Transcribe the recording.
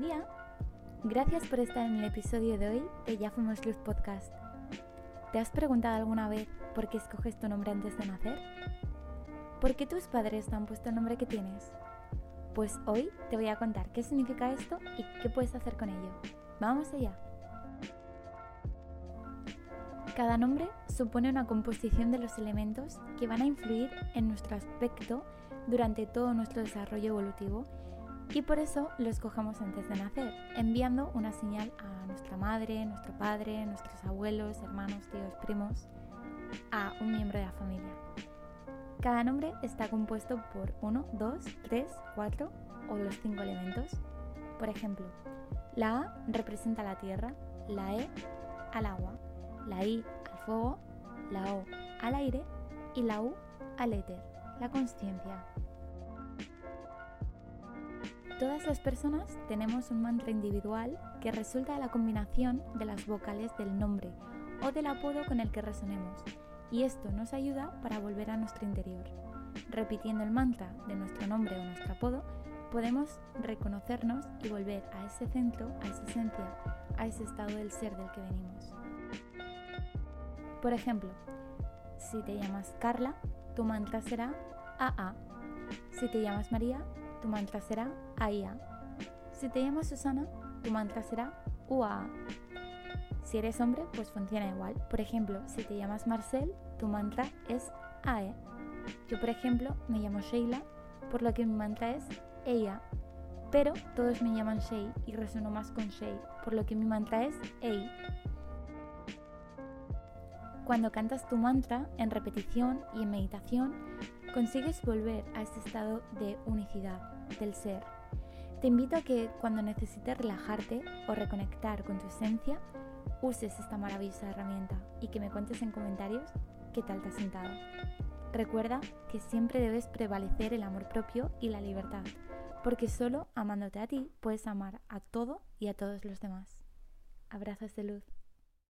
día. Gracias por estar en el episodio de hoy de Ya Fuimos Luz Podcast. ¿Te has preguntado alguna vez por qué escoges tu nombre antes de nacer? ¿Por qué tus padres te han puesto el nombre que tienes? Pues hoy te voy a contar qué significa esto y qué puedes hacer con ello. ¡Vamos allá! Cada nombre supone una composición de los elementos que van a influir en nuestro aspecto durante todo nuestro desarrollo evolutivo y por eso lo escogemos antes de nacer, enviando una señal a nuestra madre, nuestro padre, nuestros abuelos, hermanos, tíos, primos, a un miembro de la familia. Cada nombre está compuesto por 1, 2, 3, 4 o los 5 elementos. Por ejemplo, la A representa la tierra, la E al agua, la I al fuego, la O al aire y la U al éter, la conciencia. Todas las personas tenemos un mantra individual que resulta de la combinación de las vocales del nombre o del apodo con el que resonemos, y esto nos ayuda para volver a nuestro interior. Repitiendo el mantra de nuestro nombre o nuestro apodo, podemos reconocernos y volver a ese centro, a esa esencia, a ese estado del ser del que venimos. Por ejemplo, si te llamas Carla, tu mantra será AA. Si te llamas María, tu mantra será AIA. Si te llamas Susana, tu mantra será UAA. Si eres hombre, pues funciona igual. Por ejemplo, si te llamas Marcel, tu mantra es AE. Yo, por ejemplo, me llamo Sheila, por lo que mi mantra es EIA. Pero todos me llaman Shei y resueno más con Shei, por lo que mi mantra es EI. Cuando cantas tu mantra en repetición y en meditación, consigues volver a ese estado de unicidad del ser. Te invito a que cuando necesites relajarte o reconectar con tu esencia, uses esta maravillosa herramienta y que me cuentes en comentarios qué tal te has sentado. Recuerda que siempre debes prevalecer el amor propio y la libertad, porque solo amándote a ti puedes amar a todo y a todos los demás. Abrazos de luz.